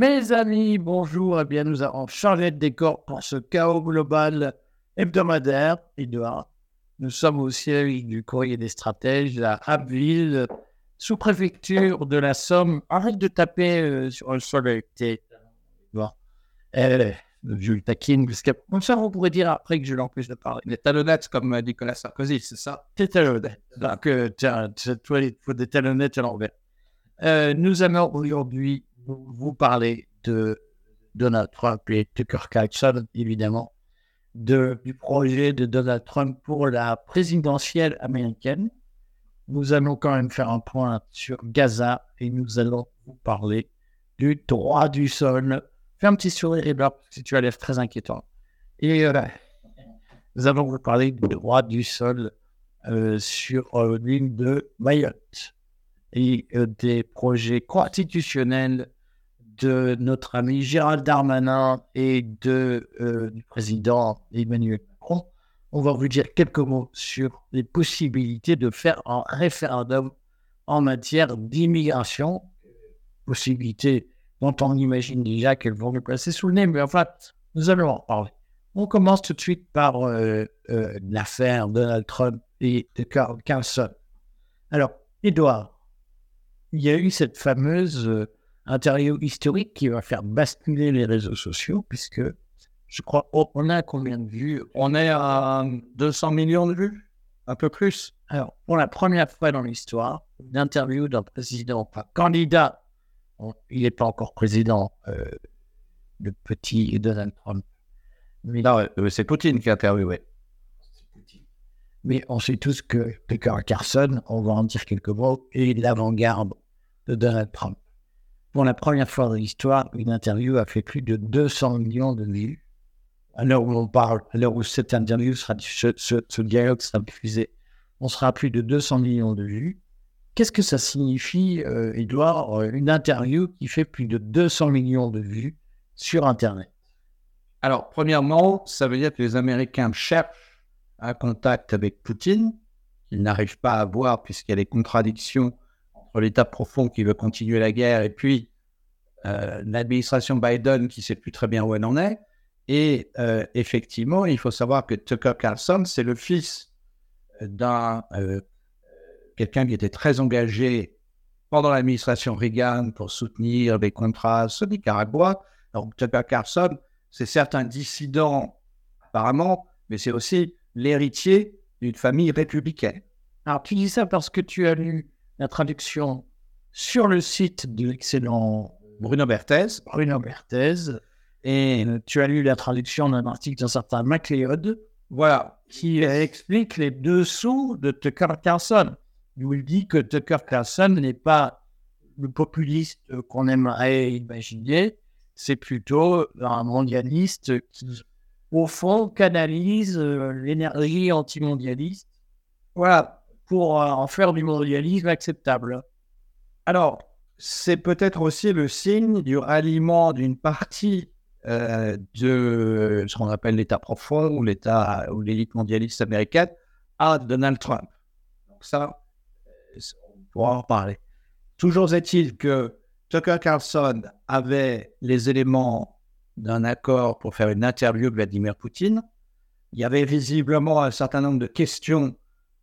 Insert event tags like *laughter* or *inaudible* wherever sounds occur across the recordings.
Mes amis, bonjour. Eh bien, nous avons changé de décor pour ce chaos global hebdomadaire, Edouard. Nous sommes au siège du courrier des stratèges à Abbeville, sous-préfecture de la Somme. Arrête de taper euh, sur le sol avec tes. Bon. Euh, je le taquine, parce que comme ça, on pourrait dire après que je l'empêche de parler. Les talonnettes comme euh, Nicolas Sarkozy, c'est ça? Tes talonnettes. Donc, euh, tiens, toi, il faut des talonnettes à l'envers. Euh, nous allons aujourd'hui vous parler de Donald Trump et Tucker Carlson, évidemment, de, du projet de Donald Trump pour la présidentielle américaine. Nous allons quand même faire un point sur Gaza et nous allons vous parler du droit du sol. Fais un petit sourire, Edouard, parce tu as l'air très inquiétant. Et euh, nous allons vous parler du droit du sol euh, sur euh, l'île de Mayotte et euh, des projets constitutionnels de notre ami Gérald Darmanin et de, euh, du président Emmanuel Macron. On va vous dire quelques mots sur les possibilités de faire un référendum en matière d'immigration. Possibilités dont on imagine déjà qu'elles vont nous passer sous le nez, mais enfin, nous allons en parler. On commence tout de suite par euh, euh, l'affaire Donald Trump et de Carl Carlson. Alors, Edouard, il y a eu cette fameuse interview historique qui va faire basculer les réseaux sociaux, puisque je crois, oh, on a combien de vues? On est à 200 millions de vues Un peu plus Alors, pour la première fois dans l'histoire, une interview d'un président, enfin, candidat, il n'est pas encore président, euh, le petit Donald Trump. Mais, Non, euh, c'est Poutine qui a interviewé. mais on sait tous que Tucker Carlson, on va en dire quelques mots, est l'avant-garde de Donald Trump. Pour la première fois dans l'histoire, une interview a fait plus de 200 millions de vues. À l'heure où on parle, à l'heure où cette interview sera, ce, ce- dialogue sera diffusé, on sera à plus de 200 millions de vues. Qu'est-ce que ça signifie, euh, Edouard, euh, une interview qui fait plus de 200 millions de vues sur Internet? Alors, premièrement, ça veut dire que les Américains cherchent un contact avec Poutine, qu'ils n'arrivent pas à avoir puisqu'il y a des contradictions l'État profond qui veut continuer la guerre et puis euh, l'administration Biden qui ne sait plus très bien où elle en est. Et euh, effectivement, il faut savoir que Tucker Carlson, c'est le fils d'un euh, quelqu'un qui était très engagé pendant l'administration Reagan pour soutenir les contrats au Nicaragua. Donc Tucker Carlson, c'est certes un dissident apparemment, mais c'est aussi l'héritier d'une famille républicaine. Alors, tu dis ça parce que tu as lu la traduction sur le site de l'excellent Bruno Berthez, Bruno Berthez. Et tu as lu la traduction d'un article d'un certain MacLeod. Voilà, qui explique les dessous de Tucker Carlson. Où il dit que Tucker Carlson n'est pas le populiste qu'on aimerait imaginer, c'est plutôt un mondialiste qui, au fond, canalise euh, l'énergie antimondialiste. Voilà, pour euh, en faire du mondialisme acceptable. Alors, c'est peut-être aussi le signe du ralliement d'une partie euh, de ce qu'on appelle l'État profond ou l'État ou l'élite mondialiste américaine à Donald Trump. Donc ça, on pourra en parler. Toujours est-il que Tucker Carlson avait les éléments d'un accord pour faire une interview de Vladimir Poutine. Il y avait visiblement un certain nombre de questions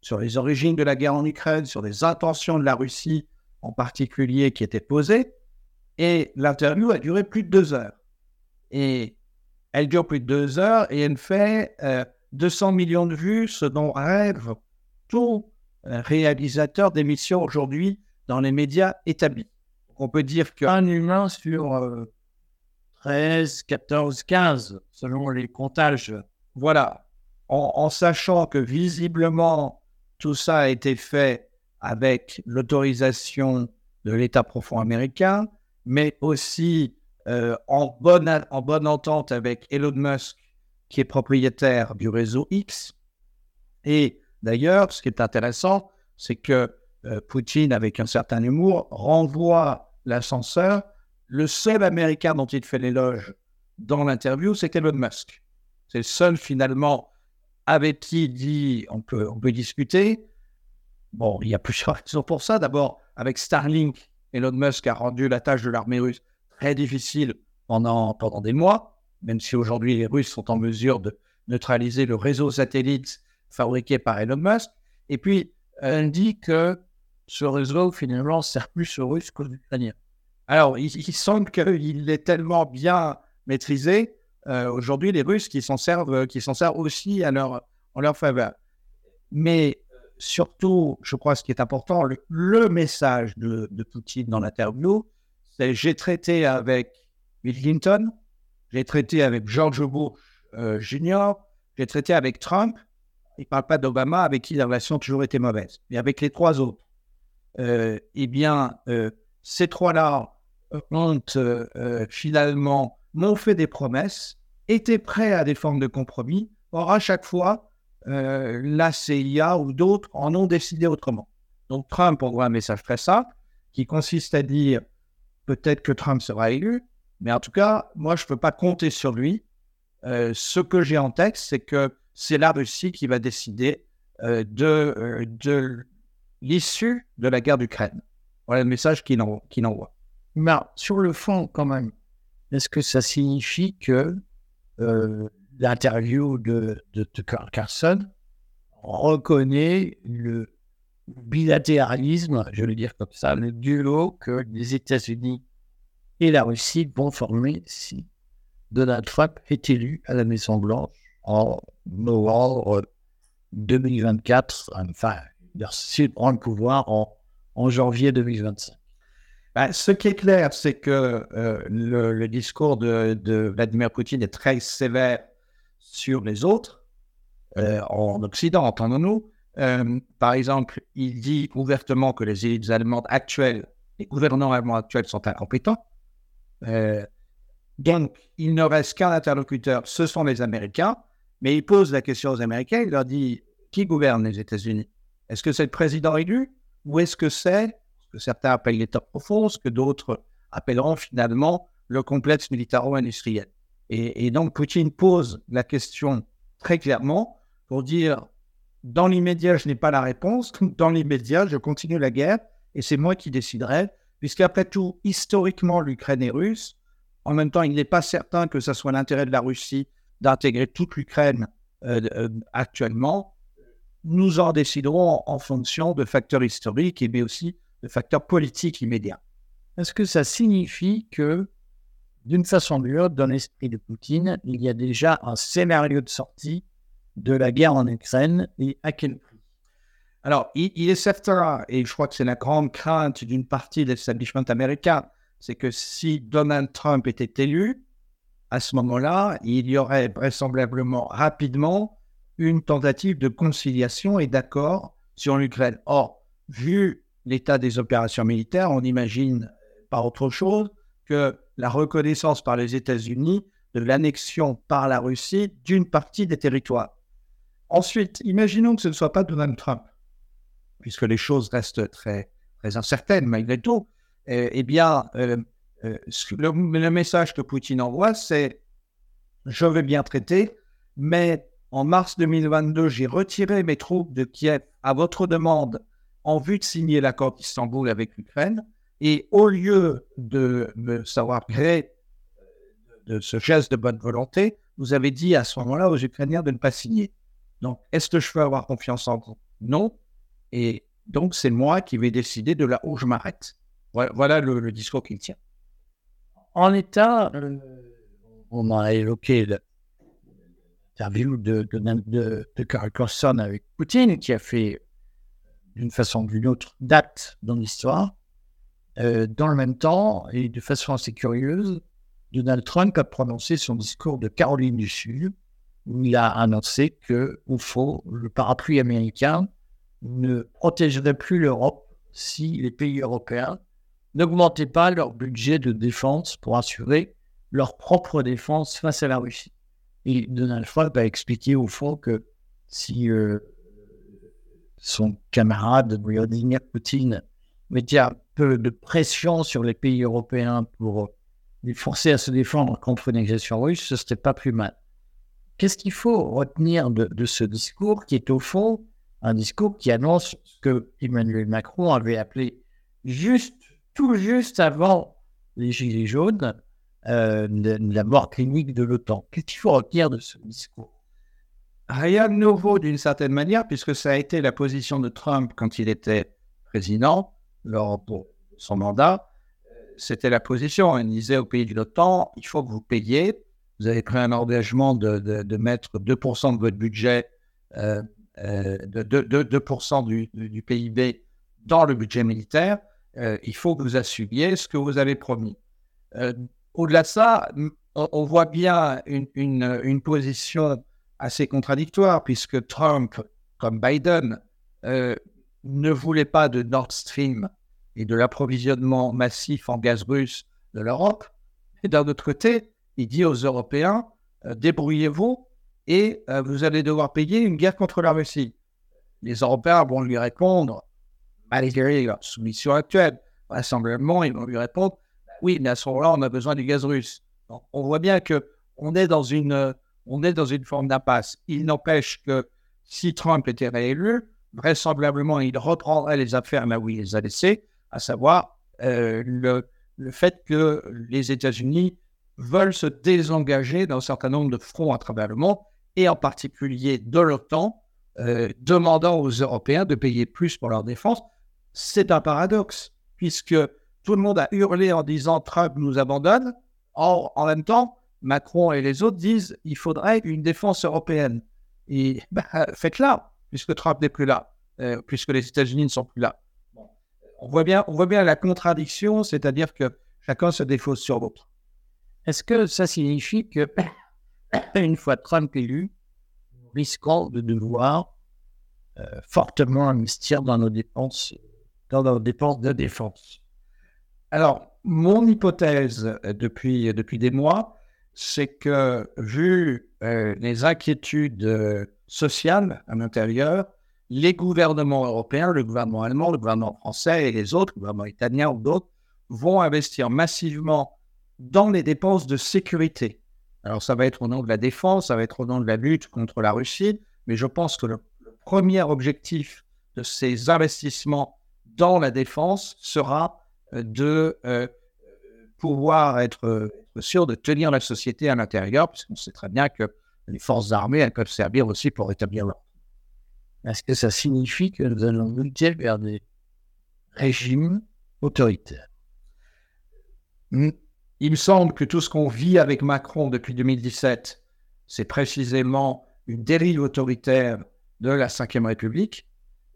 sur les origines de la guerre en Ukraine, sur les intentions de la Russie en particulier qui étaient posées. Et l'interview a duré plus de deux heures. Et elle dure plus de deux heures et elle fait euh, 200 millions de vues, ce dont rêve tout euh, réalisateur d'émissions aujourd'hui dans les médias établis. On peut dire que Un humain sur euh, 13, 14, 15, selon les comptages. voilà, en sachant que visiblement tout ça a été fait avec l'autorisation de l'État profond américain, mais aussi euh, en, bonne, en bonne entente avec Elon Musk, qui est propriétaire du réseau X. Et d'ailleurs, ce qui est intéressant, c'est que euh, Poutine, avec un certain humour, renvoie l'ascenseur. Le seul Américain dont il fait l'éloge dans l'interview, c'est Elon Musk. C'est le seul finalement il dit on peut, on peut discuter. Bon, il y a plusieurs *laughs* raisons pour ça. D'abord, avec Starlink, Elon Musk a rendu la tâche de l'armée russe très difficile pendant, pendant des mois, même si aujourd'hui les Russes sont en mesure de neutraliser le réseau satellite fabriqué par Elon Musk. Et puis, elle dit que ce réseau, finalement, sert plus aux Russes qu'aux Ukrainiens. Alors, il, semble qu'il est tellement bien maîtrisé, euh, aujourd'hui, les Russes qui s'en servent, qui s'en servent aussi en leur faveur. Mais surtout, je crois, ce qui est important, le, message de, Poutine dans l'interview, c'est j'ai traité avec Bill Clinton, j'ai traité avec George Bush euh, Jr., j'ai traité avec Trump. Il ne parle pas d'Obama, avec qui la relation a toujours été mauvaise. Mais avec les trois autres, euh, eh bien, euh, ces trois-là ont finalement m'ont fait des promesses, étaient prêts à des formes de compromis. Or, à chaque fois, la CIA ou d'autres en ont décidé autrement. Donc, Trump envoie un message très simple qui consiste à dire peut-être que Trump sera élu, mais en tout cas, moi, je ne peux pas compter sur lui. Euh, ce que j'ai en tête, c'est que c'est la Russie qui va décider euh, de, euh, de l'issue de la guerre d'Ukraine. Voilà le message qu'il envoie. Mais sur le fond, quand même, est-ce que ça signifie que l'interview de, de Tucker Carlson reconnaît le bilatéralisme, je vais dire comme ça, le duo que les États-Unis et la Russie vont former si Donald Trump est élu à la Maison-Blanche en novembre 2024, enfin, s'il prend le pouvoir en, en janvier 2025. Ben, ce qui est clair, c'est que euh, le, discours de, Vladimir Poutine est très sévère sur les autres, euh, en Occident, entendons-nous. Euh, par exemple, il dit ouvertement que les élites allemandes actuelles, les gouvernants allemands actuels sont incompétents. Donc, il ne reste qu'un interlocuteur, ce sont les Américains. Mais il pose la question aux Américains, il leur dit qui gouverne les États-Unis? Est-ce que c'est le président élu ou est-ce que c'est ce que certains appellent l'État profond, ce que d'autres appelleront finalement le complexe militaro-industriel et, donc, Poutine pose la question très clairement pour dire dans l'immédiat, je n'ai pas la réponse. *laughs* Dans l'immédiat, je continue la guerre et c'est moi qui déciderai puisqu'après tout, historiquement, l'Ukraine est russe. En même temps, il n'est pas certain que ce soit l'intérêt de la Russie d'intégrer toute l'Ukraine euh, euh, actuellement. Nous en déciderons en fonction de facteurs historiques, mais aussi de facteurs politiques immédiats. Est-ce que ça signifie que, d'une façon ou d'une autre, dans l'esprit de Poutine, il y a déjà un scénario de sortie de la guerre en Ukraine et à quel prix? Alors, il, est certain, et je crois que c'est la grande crainte d'une partie de l'establishment américain, c'est que si Donald Trump était élu, à ce moment-là, il y aurait vraisemblablement rapidement une tentative de conciliation et d'accord sur l'Ukraine. Or, vu l'état des opérations militaires, on imagine pas autre chose que la reconnaissance par les États-Unis de l'annexion par la Russie d'une partie des territoires. Ensuite, imaginons que ce ne soit pas Donald Trump puisque les choses restent très, incertaines malgré tout, eh, eh bien, euh, euh, le, message que Poutine envoie, c'est je vais bien traiter, mais en mars 2022, j'ai retiré mes troupes de Kiev à votre demande en vue de signer l'accord d'Istanbul avec l'Ukraine. Et au lieu de me savoir gré de ce geste de bonne volonté, vous avez dit à ce moment-là aux Ukrainiens de ne pas signer. Donc, est-ce que je peux avoir confiance en vous? Non. Et donc, c'est moi qui vais décider de là où je m'arrête. Voilà, le, discours qu'il tient. En état, euh, on a évoqué l'interview de, de, de, avec Poutine, qui a fait, d'une façon ou d'une autre, date dans l'histoire. Euh, dans le même temps, et de façon assez curieuse, Donald Trump a prononcé son discours de Caroline du Sud, où il a annoncé que, au fond, le parapluie américain ne protégerait plus l'Europe si les pays européens n'augmentaient pas leur budget de défense pour assurer leur propre défense face à la Russie. Et Donald Trump a expliqué au fond que si euh, son camarade Vladimir Poutine mettait un peu de pression sur les pays européens pour les forcer à se défendre contre une agression russe, ce serait pas plus mal. Qu'est-ce qu'il faut retenir de, de, ce discours qui est au fond un discours qui annonce ce que Emmanuel Macron avait appelé juste, tout juste avant les Gilets jaunes, euh, la mort clinique de l'OTAN. Qu'est-ce qu'il faut retenir de ce discours? Rien de nouveau d'une certaine manière, puisque ça a été la position de Trump quand il était président, lors de son mandat. C'était la position. Il disait au pays de l'OTAN, il faut que vous payiez. Vous avez pris un engagement de, de, mettre 2% de votre budget, euh, euh, de, 2%, du, du, PIB dans le budget militaire. Euh, il faut que vous assumiez ce que vous avez promis. Au-delà de ça, on, voit bien une, une position assez contradictoire, puisque Trump, comme Biden, euh, ne voulait pas de Nord Stream et de l'approvisionnement massif en gaz russe de l'Europe. Et d'un autre côté, il dit aux Européens, euh, débrouillez-vous et euh, vous allez devoir payer une guerre contre la Russie. Les Européens vont lui répondre, malgré leur soumission actuelle, vraisemblablement, ils vont lui répondre, oui, mais à ce moment-là, on a besoin du gaz russe. on voit bien que on est dans une on est dans une forme d'impasse. Il n'empêche que si Trump était réélu, vraisemblablement, il reprendrait les affaires là où il les a laissées, à savoir euh, le, fait que les États-Unis veulent se désengager d'un certain nombre de fronts à travers le monde, et en particulier de l'OTAN, euh, demandant aux Européens de payer plus pour leur défense. C'est un paradoxe, puisque tout le monde a hurlé en disant Trump nous abandonne. En même temps, Macron et les autres disent il faudrait une défense européenne. Et bah, faites-la, puisque Trump n'est plus là, euh, puisque les États-Unis ne sont plus là. On, voit bien, on voit bien la contradiction, c'est-à-dire que chacun se défausse sur l'autre. Est-ce que ça signifie que, *coughs* une fois Trump élu, nous risquons de devoir euh, fortement investir dans nos dépenses, dans nos dépenses de défense? Alors, mon hypothèse euh, depuis, depuis des mois, c'est que vu euh, les inquiétudes euh, sociales à l'intérieur, les gouvernements européens, le gouvernement allemand, le gouvernement français et les autres, le gouvernement italien ou d'autres, vont investir massivement dans les dépenses de sécurité. Alors ça va être au nom de la défense, ça va être au nom de la lutte contre la Russie, mais je pense que le, premier objectif de ces investissements dans la défense sera euh, de pouvoir être sûr de tenir la société à l'intérieur, puisqu'on sait très bien que les forces armées, elles peuvent servir aussi pour rétablir l'ordre. Est-ce que ça signifie que nous allons lutter vers des régimes autoritaires? Hmm. Il me semble que tout ce qu'on vit avec Macron depuis 2017, c'est précisément une dérive autoritaire de la Ve République.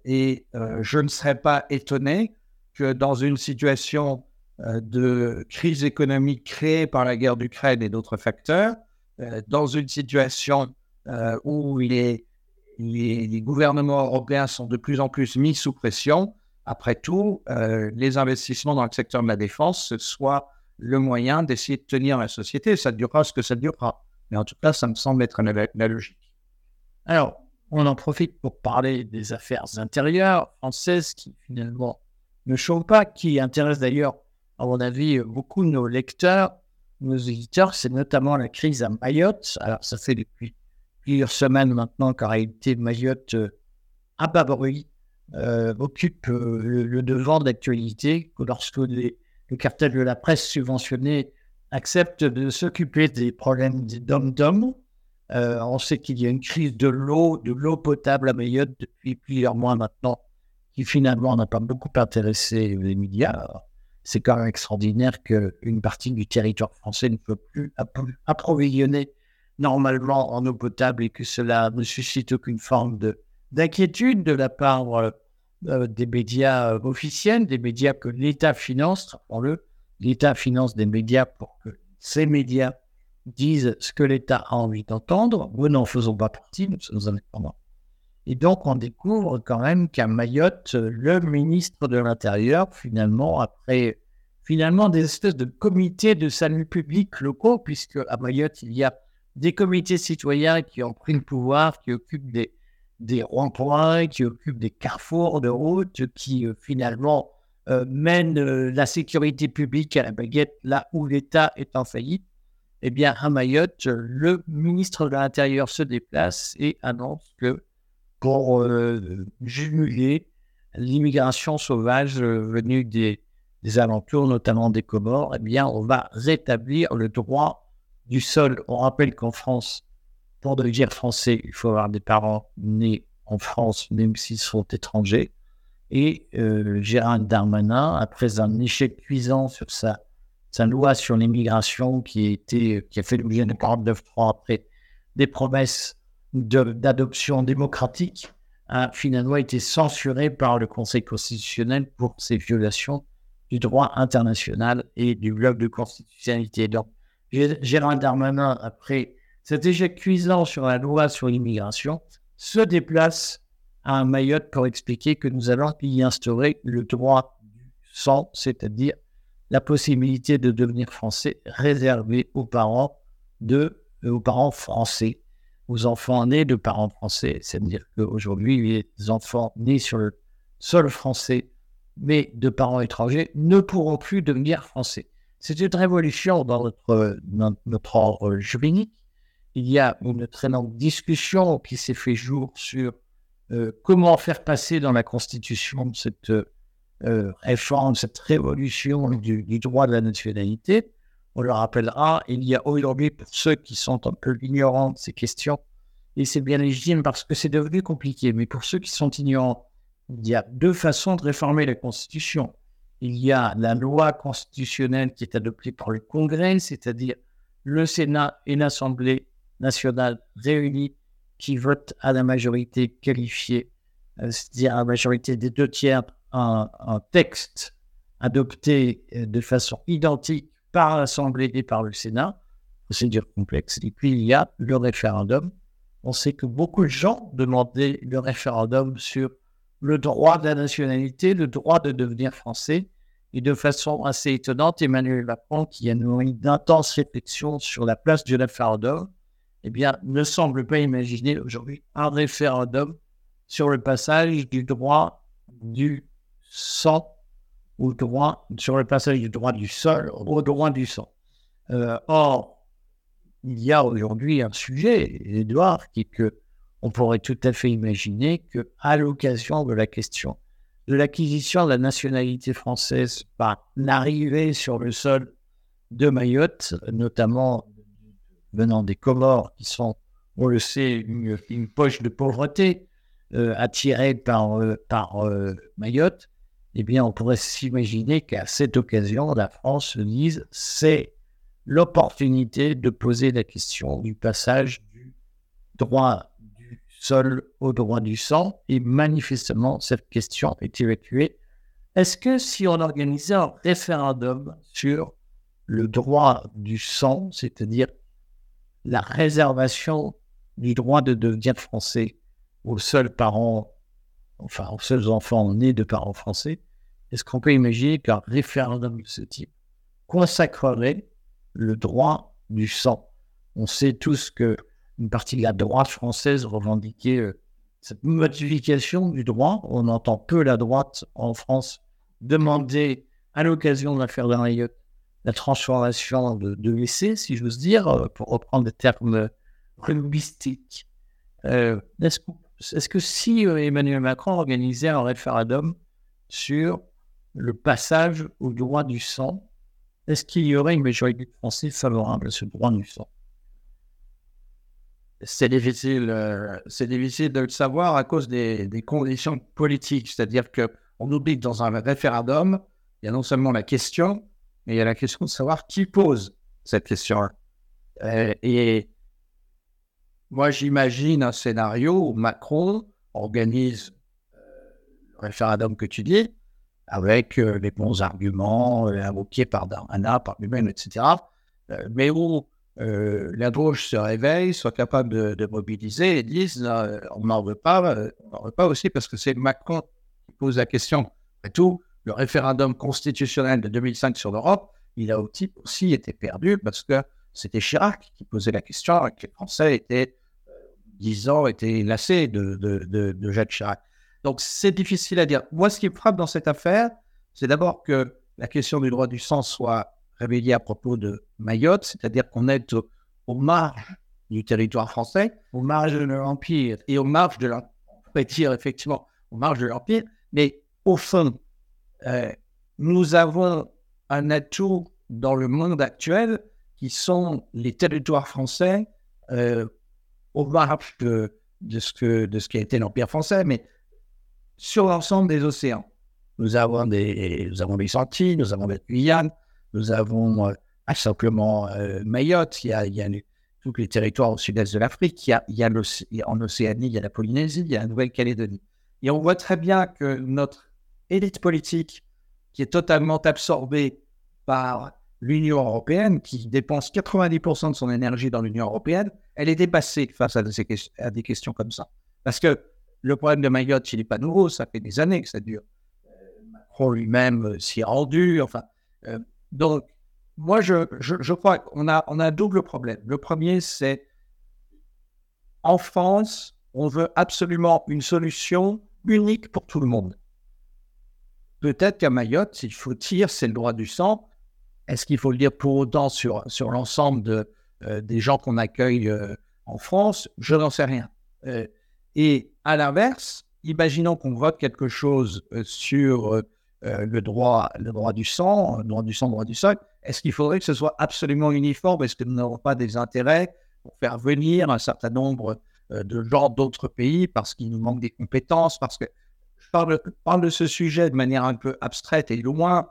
Et euh, je ne serais pas étonné que dans une situation euh, de crise économique créée par la guerre d'Ukraine et d'autres facteurs, euh, dans une situation euh, où les, gouvernements européens sont de plus en plus mis sous pression, après tout, les investissements dans le secteur de la défense, ce soit le moyen d'essayer de tenir la société. Ça durera ce que ça durera. Mais en tout cas, ça me semble être la logique. Alors, on en profite pour parler des affaires intérieures françaises qui finalement ne changent pas, qui intéressent d'ailleurs à mon avis, beaucoup de nos lecteurs, nos éditeurs, c'est notamment la crise à Mayotte. Alors, ça fait depuis plusieurs semaines maintenant qu'en réalité, Mayotte, euh, à bas bruit, euh, occupe euh, le, devant de l'actualité, lorsque le cartel de la presse subventionné accepte de s'occuper des problèmes des dom-dom. on sait qu'il y a une crise de l'eau, de l'eau potable à Mayotte depuis plusieurs mois maintenant, qui finalement n'a pas beaucoup intéressé les médias c'est quand même extraordinaire qu'une partie du territoire français ne peut plus approvisionner normalement en eau potable et que cela ne suscite aucune forme d'inquiétude de la part euh, euh, des médias euh, officiels, des médias que l'État finance, le l'État finance des médias pour que ces médias disent ce que l'État a envie d'entendre. Nous n'en faisons pas partie, nous sommes indépendants. Et donc, on découvre quand même qu'à Mayotte, le ministre de l'Intérieur, finalement, après finalement des espèces de comités de salut public locaux, puisque à Mayotte, il y a des comités citoyens qui ont pris le pouvoir, qui occupent des, des ronds-points, qui occupent des carrefours de route, qui euh, finalement euh, mènent euh, la sécurité publique à la baguette là où l'État est en faillite. Eh bien, à Mayotte, le ministre de l'Intérieur se déplace et annonce que pour euh, juguler l'immigration sauvage euh, venue des, des alentours, notamment des Comores, eh bien, on va rétablir le droit du sol. On rappelle qu'en France, pour devenir français, il faut avoir des parents nés en France, même s'ils sont étrangers. Et euh, Gérald Darmanin, après un échec cuisant sur sa, loi sur l'immigration qui, qui a fait l'objet de 49.3 après des promesses d'adoption démocratique, a finalement été censuré par le Conseil constitutionnel pour ses violations du droit international et du bloc de constitutionnalité. Donc, Gérald Darmanin, après cet échec cuisant sur la loi sur l'immigration, se déplace à Mayotte pour expliquer que nous allons y instaurer le droit du sang, c'est-à-dire la possibilité de devenir français réservé aux parents de, aux parents français aux enfants nés de parents français. C'est-à-dire qu'aujourd'hui, les enfants nés sur le sol français, mais de parents étrangers, ne pourront plus devenir français. C'est une révolution dans notre, ordre juridique. Il y a une très longue discussion qui s'est fait jour sur euh, comment faire passer dans la Constitution cette euh, réforme, cette révolution du, droit de la nationalité. On le rappellera, il y a aujourd'hui, pour ceux qui sont un peu ignorants de ces questions, et c'est bien légitime parce que c'est devenu compliqué, mais pour ceux qui sont ignorants, il y a deux façons de réformer la Constitution. Il y a la loi constitutionnelle qui est adoptée par le Congrès, c'est-à-dire le Sénat et l'Assemblée nationale réunis qui votent à la majorité qualifiée, euh, c'est-à-dire à la majorité des deux tiers, un, un texte adopté euh, de façon identique par l'Assemblée et par le Sénat, procédure complexe. Et puis il y a le référendum. On sait que beaucoup de gens demandaient le référendum sur le droit de la nationalité, le droit de devenir français. Et de façon assez étonnante, Emmanuel Macron, qui a nourri d'intenses réflexions sur la place du référendum, eh bien, ne semble pas imaginer aujourd'hui un référendum sur le passage du droit du sang ou droit, sur le passage du droit du sol au droit du sang. Euh, or, il y a aujourd'hui un sujet, Edouard, qui est que on pourrait tout à fait imaginer que, à l'occasion de la question de l'acquisition de la nationalité française par l'arrivée sur le sol de Mayotte, notamment venant des Comores, qui sont, on le sait, une, poche de pauvreté euh, attirée par, euh, par Mayotte, eh bien, on pourrait s'imaginer qu'à cette occasion, la France se dise c'est l'opportunité de poser la question du passage du droit du sol au droit du sang. Et manifestement, cette question est évacuée. Est-ce que si on organisait un référendum sur le droit du sang, c'est-à-dire la réservation du droit de devenir français aux seuls parents enfin aux seuls enfants nés de parents français, est-ce qu'on peut imaginer qu'un référendum de ce type consacrerait le droit du sang? On sait tous que une partie de la droite française revendiquait euh, cette modification du droit. On entend peu la droite en France demander à l'occasion de l'affaire d'Henriette la transformation de, de l'essai, si j'ose dire, euh, pour reprendre des termes linguistiques. Euh, est-ce que est-ce que si euh, Emmanuel Macron organisait un référendum sur le passage au droit du sang, est-ce qu'il y aurait une majorité de Français favorable à ce droit du sang? C'est difficile, euh, c'est difficile de le savoir à cause des, conditions politiques. C'est-à-dire qu'on oublie que dans un référendum, il y a non seulement la question, mais il y a la question de savoir qui pose cette question. Euh, moi, j'imagine un scénario où Macron organise euh, le référendum que tu dis, avec euh, les bons arguments euh, invoqués par Darmanin, par lui-même, etc. mais où la gauche se réveille, soit capable de, mobiliser et dise on n'en veut pas, on n'en veut pas aussi parce que c'est Macron qui pose la question. Et tout, le référendum constitutionnel de 2005 sur l'Europe, il a aussi été perdu parce que c'était Chirac qui posait la question et que les Français étaient dix ans étaient lassés de, de, de, Jacques Chirac. Donc c'est difficile à dire. Moi, ce qui me frappe dans cette affaire, c'est d'abord que la question du droit du sang soit réveillée à propos de Mayotte, c'est-à-dire qu'on est au, marge du territoire français, au marge de l'Empire, et au marge de l'Empire, effectivement, au marge de l'Empire, mais au fond, euh, nous avons un atout dans le monde actuel qui sont les territoires français euh, au marge de, ce que, de ce qui a été l'Empire français, mais sur l'ensemble des océans. Nous avons des, nous avons les Antilles, nous avons les Guyane, nous avons euh, simplement euh, Mayotte, il y a, tous les territoires au sud-est de l'Afrique, il y a, il en Océanie, il y a la Polynésie, il y a la Nouvelle-Calédonie. Et on voit très bien que notre élite politique, qui est totalement absorbée par l'Union européenne, qui dépense 90% de son énergie dans l'Union européenne, elle est dépassée face à des, questions comme ça. Parce que le problème de Mayotte, il n'est pas nouveau, ça fait des années que ça dure. Euh, Macron lui-même euh, s'y est rendu. Enfin, euh, donc, moi, je, je, crois qu'on a, on a un double problème. Le premier, c'est en France, on veut absolument une solution unique pour tout le monde. Peut-être qu'à Mayotte, s'il faut tirer, c'est le droit du sang, est-ce qu'il faut le dire pour autant sur, sur l'ensemble de, des gens qu'on accueille euh, en France Je n'en sais rien. Euh, et à l'inverse, imaginons qu'on vote quelque chose sur le, droit, le droit du sang, droit du sang, droit du sol. Est-ce qu'il faudrait que ce soit absolument uniforme? Est-ce que nous n'avons pas des intérêts pour faire venir un certain nombre de gens d'autres pays parce qu'il nous manque des compétences? Parce que je parle, de ce sujet de manière un peu abstraite et loin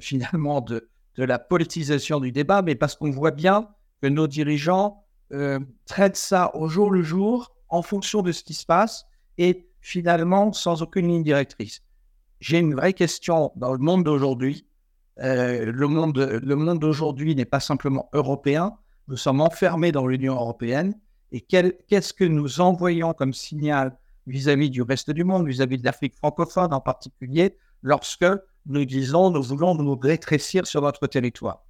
finalement de la politisation du débat, mais parce qu'on voit bien que nos dirigeants euh, traitent ça au jour le jour en fonction de ce qui se passe et finalement sans aucune ligne directrice. J'ai une vraie question dans le monde d'aujourd'hui. Euh, le monde, d'aujourd'hui n'est pas simplement européen. Nous sommes enfermés dans l'Union européenne. Et qu'est-ce que nous envoyons comme signal vis-à-vis du reste du monde, vis-à-vis de l'Afrique francophone en particulier, lorsque nous disons nous voulons nous rétrécir sur notre territoire?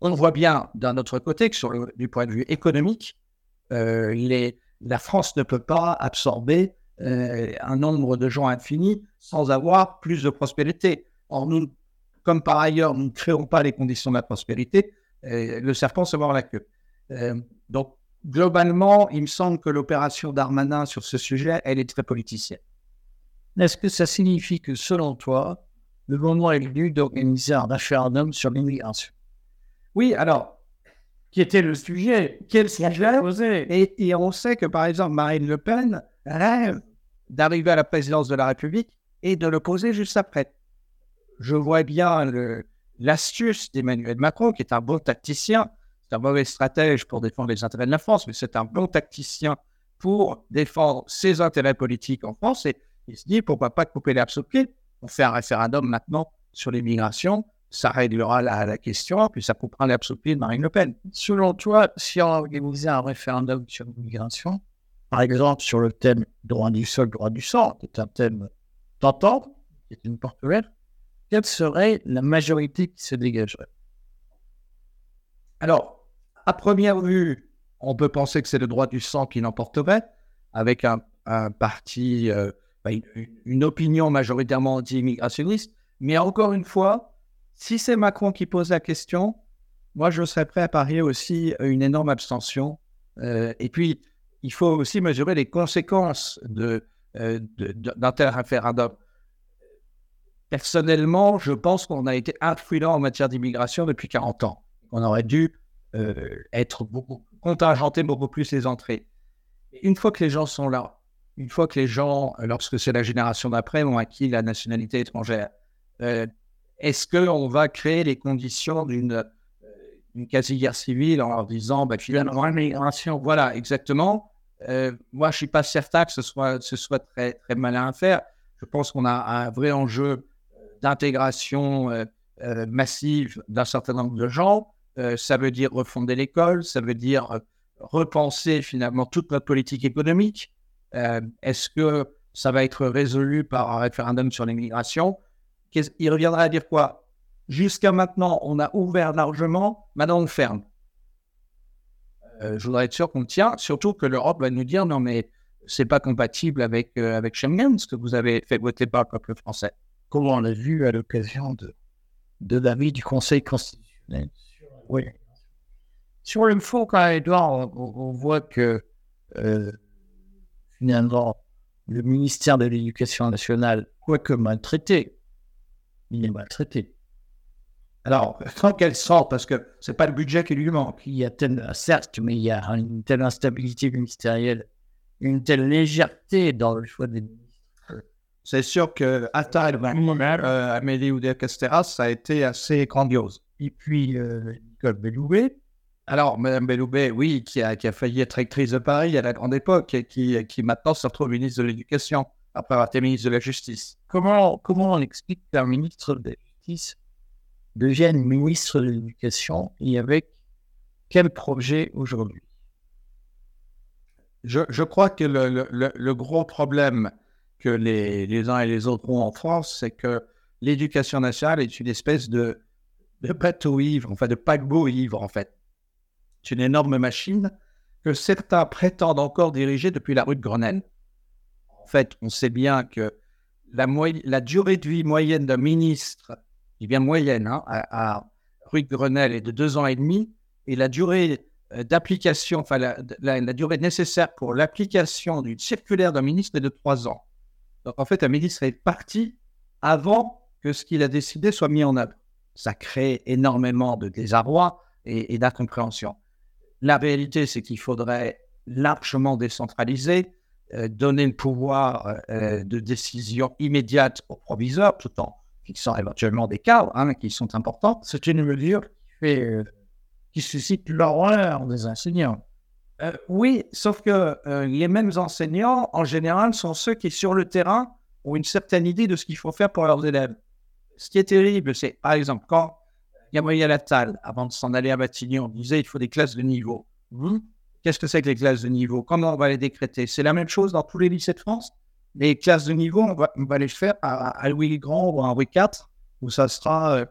On voit bien d'un autre côté que sur le, du point de vue économique, euh, la France ne peut pas absorber euh, un nombre de gens infini sans avoir plus de prospérité. Or, nous, comme par ailleurs, nous ne créons pas les conditions de la prospérité, euh, le serpent se mord la queue. donc, globalement, il me semble que l'opération Darmanin sur ce sujet, elle est très politicienne. Est-ce que ça signifie que, selon toi, le moment est venu d'organiser un référendum sur l'immigration? Oui, alors, qui était le sujet Quel sujet et, et on sait que, par exemple, Marine Le Pen rêve d'arriver à la présidence de la République et de le poser juste après. Je vois bien l'astuce d'Emmanuel Macron, qui est un bon tacticien. C'est un mauvais stratège pour défendre les intérêts de la France, mais c'est un bon tacticien pour défendre ses intérêts politiques en France. Et il se dit, pourquoi pas couper l'herbe sous pied on fait un référendum maintenant sur l'immigration, ça réglera la, question, puis ça coupera l'absolu de Marine Le Pen. Selon toi, si on organisait un référendum sur l'immigration, par exemple sur le thème droit du sol, droit du sang, qui est un thème tentant, qui est une porte ouverte, quelle serait la majorité qui se dégagerait? Alors, à première vue, on peut penser que c'est le droit du sang qui l'emporterait, avec un, parti euh, une, opinion majoritairement anti-immigrationniste. Mais encore une fois, si c'est Macron qui pose la question, moi, je serais prêt à parier aussi une énorme abstention. Euh, et puis, il faut aussi mesurer les conséquences euh, d'un tel référendum. Personnellement, je pense qu'on a été influent en matière d'immigration depuis 40 ans. On aurait dû euh, être beaucoup, contingenté beaucoup plus les entrées. une fois que les gens sont là, une fois que les gens, lorsque c'est la génération d'après, ont acquis la nationalité étrangère, est-ce qu'on va créer les conditions d'une euh, quasi-guerre civile en leur disant, bah, finalement, l'immigration, voilà, exactement. Euh, moi, je ne suis pas certain que ce soit, ce soit très, très malin à faire. Je pense qu'on a un vrai enjeu d'intégration massive d'un certain nombre de gens. ça veut dire refonder l'école, ça veut dire repenser finalement toute notre politique économique. Euh, est-ce que ça va être résolu par un référendum sur l'immigration? Il reviendra à dire quoi? Jusqu'à maintenant, on a ouvert largement, maintenant on ferme. Euh, je voudrais être sûr qu'on tient, surtout que l'Europe va nous dire non, mais c'est pas compatible avec, euh, avec Schengen, ce que vous avez fait voter par le peuple français. Comme on l'a vu à l'occasion de, de l'avis du Conseil constitutionnel? Oui. Sur le fond, quand Edouard, on, on voit que finalement, le ministère de l'Éducation nationale, quoique maltraité, il est maltraité. Alors, dans quel sens Parce que c'est pas le budget qui lui manque. Il y a telle, certes, mais il y a une telle instabilité ministérielle, une telle légèreté dans le choix des ministres. C'est sûr que Attal, euh, Amélie Oudéa Castéras, ça a été assez grandiose. Et puis, euh, Nicole Belloubet. Alors, Mme Belloubet, oui, qui a, qui a failli être rectrice de Paris à la grande époque et qui, qui maintenant se retrouve ministre de l'Éducation après avoir été ministre de la Justice. Comment, comment on explique qu'un ministre de la Justice devienne ministre de l'Éducation et avec quel projet aujourd'hui? Je, je, crois que le, le, le, gros problème que les, les, uns et les autres ont en France, c'est que l'éducation nationale est une espèce de, de bateau ivre, enfin de paquebot ivre en fait. C'est une énorme machine que certains prétendent encore diriger depuis la rue de Grenelle. Fait, on sait bien que la, durée de vie moyenne d'un ministre je bien moyenne, hein, à, Rue de Grenelle est de deux ans et demi, et la durée euh, d'application, enfin la, durée nécessaire pour l'application d'une circulaire d'un ministre est de trois ans. Donc en fait, un ministre est parti avant que ce qu'il a décidé soit mis en œuvre. Ça crée énormément de désarroi et, d'incompréhension. La réalité, c'est qu'il faudrait largement décentraliser, donner le pouvoir euh, de décision immédiate au proviseur, tout en sont éventuellement des cas hein, qui sont importants, c'est une mesure qui, euh, suscite l'horreur des enseignants. Euh, oui, sauf que euh, les mêmes enseignants, en général, sont ceux qui, sur le terrain, ont une certaine idée de ce qu'il faut faire pour leurs élèves. Ce qui est terrible, c'est, par exemple, quand Gabriel Attal, avant de s'en aller à Matignon, disait il faut des classes de niveau. Qu'est-ce que c'est que les classes de niveau? Comment on va les décréter? C'est la même chose dans tous les lycées de France les classes de niveau, on va, les faire à, Louis Grand ou à Louis IV, où ça sera euh,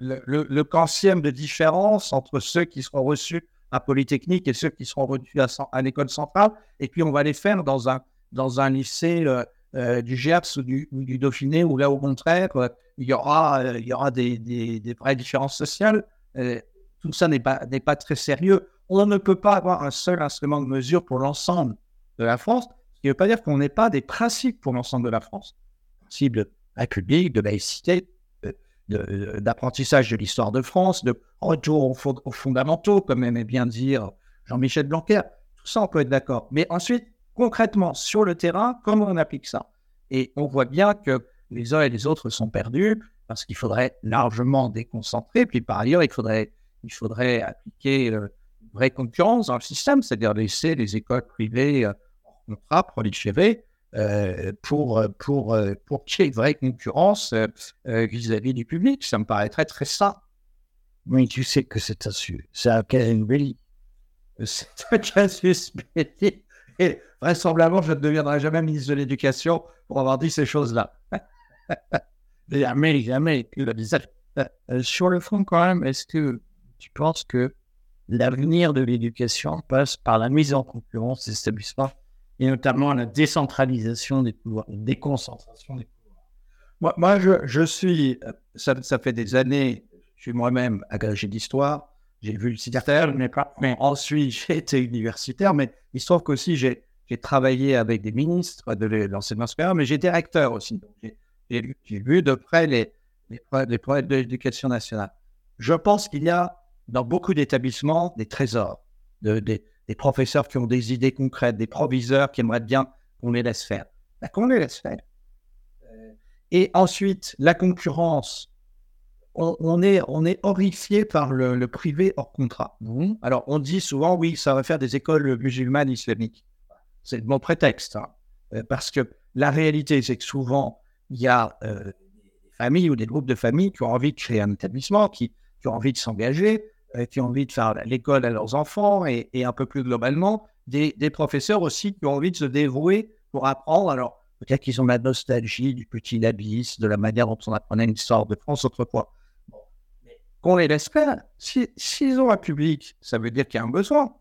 le, le, quantième de différence entre ceux qui seront reçus à Polytechnique et ceux qui seront reçus à, l'école centrale. Et puis, on va les faire dans un, dans un lycée euh, euh, du GERPS ou du, Dauphiné, où là, au contraire, il y aura, il y aura des, des, vraies différences sociales. Tout ça n'est pas, n'est pas très sérieux. On ne peut pas avoir un seul instrument de mesure pour l'ensemble de la France ne veut pas dire qu'on n'ait pas des principes pour l'ensemble de la France. Principes de république, de laïcité, d'apprentissage de, l'histoire de France, de retour aux, fondamentaux, comme aimait bien dire Jean-Michel Blanquer. Tout ça, on peut être d'accord. Mais ensuite, concrètement, sur le terrain, comment on applique ça? Et on voit bien que les uns et les autres sont perdus parce qu'il faudrait largement déconcentrer. Puis par ailleurs, il faudrait, il faudrait appliquer une vraie concurrence dans le système, c'est-à-dire laisser les écoles privées euh, contrat proliférer euh, pour, pour, euh, pour qu'il y ait une vraie concurrence euh, vis-à-vis du public. Ça me paraîtrait très sain. Oui, tu sais que c'est un, c'est un cas C'est *laughs* un cas Et vraisemblablement, je ne deviendrai jamais ministre de l'Éducation pour avoir dit ces choses-là. *laughs* jamais, jamais. Sur le fond, quand même, est-ce que tu penses que l'avenir de l'éducation passe par la mise en concurrence des établissements et notamment la décentralisation des pouvoirs, la déconcentration des pouvoirs? Moi, je, suis, ça, ça, fait des années, je suis moi-même agrégé d'histoire, j'ai vu le système, mais, mais ensuite *laughs* j'ai été universitaire, mais il se trouve qu'aussi j'ai, travaillé avec des ministres de l'enseignement supérieur, mais j'ai directeur aussi. j'ai, vu de près les, les, les problèmes de l'éducation nationale. Je pense qu'il y a dans beaucoup d'établissements des trésors, de, des, des professeurs qui ont des idées concrètes, des proviseurs qui aimeraient bien qu'on les laisse faire. Ben, qu'on les laisse faire. Euh, et ensuite, la concurrence. On, est, on est horrifié par le, privé hors contrat. Alors, on dit souvent, oui, ça va faire des écoles musulmanes islamiques. C'est mon prétexte. Hein. Euh, parce que la réalité, c'est que souvent, il y a euh, des familles ou des groupes de familles qui ont envie de créer un établissement, qui, qui ont envie de s'engager, qui ont envie de faire l'école à leurs enfants et, un peu plus globalement, des, professeurs aussi qui ont envie de se dévouer pour apprendre. Alors, peut-être qu'ils ont la nostalgie du petit Labis, de la manière dont on apprenait une histoire de France autrefois. Qu'on les laisse faire. S'ils si, ont un public, ça veut dire qu'il y a un besoin.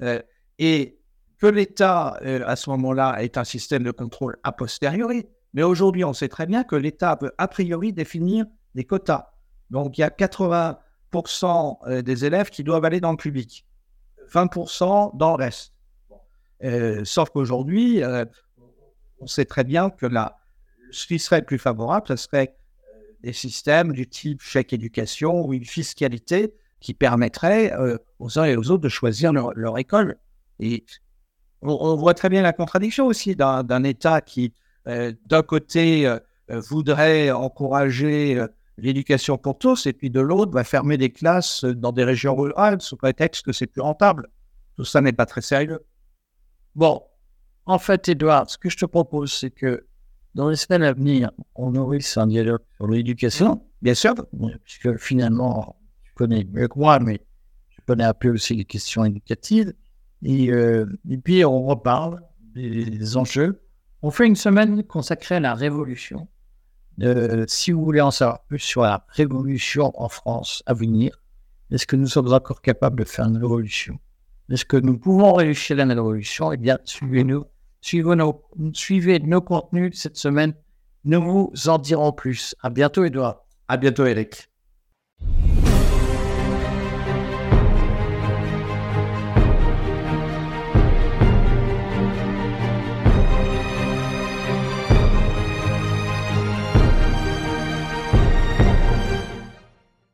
Euh, et que l'État, euh, à ce moment-là, est un système de contrôle a posteriori. Mais aujourd'hui, on sait très bien que l'État peut a priori définir des quotas. Donc, il y a 80 euh, des élèves qui doivent aller dans le public, 20% dans le reste. Euh, sauf qu'aujourd'hui, euh, on sait très bien que là, ce qui serait plus favorable, ce serait des systèmes du type chèque éducation ou une fiscalité qui permettrait aux uns et aux autres de choisir leur, école. Et on, voit très bien la contradiction aussi d'un État qui, d'un côté, voudrait encourager l'éducation pour tous, et puis de l'autre, va fermer des classes dans des régions rurales sous prétexte que c'est plus rentable. Tout ça n'est pas très sérieux. Bon, en fait, Edouard, ce que je te propose, c'est que dans les semaines à venir, on nourrisse un dialogue sur l'éducation, bien sûr, puisque finalement, tu connais mieux que moi, mais je connais un peu aussi les questions éducatives. Euh, et puis, on reparle des, enjeux. On fait une semaine consacrée à la révolution. Euh, si vous voulez en savoir plus sur la révolution en France à venir, est-ce que nous sommes encore capables de faire une révolution? Est-ce que nous pouvons réussir la révolution? Eh bien, suivez-nous Suivez nos, suivez nos contenus cette semaine. Nous vous en dirons plus. À bientôt, Edouard. À bientôt, Eric.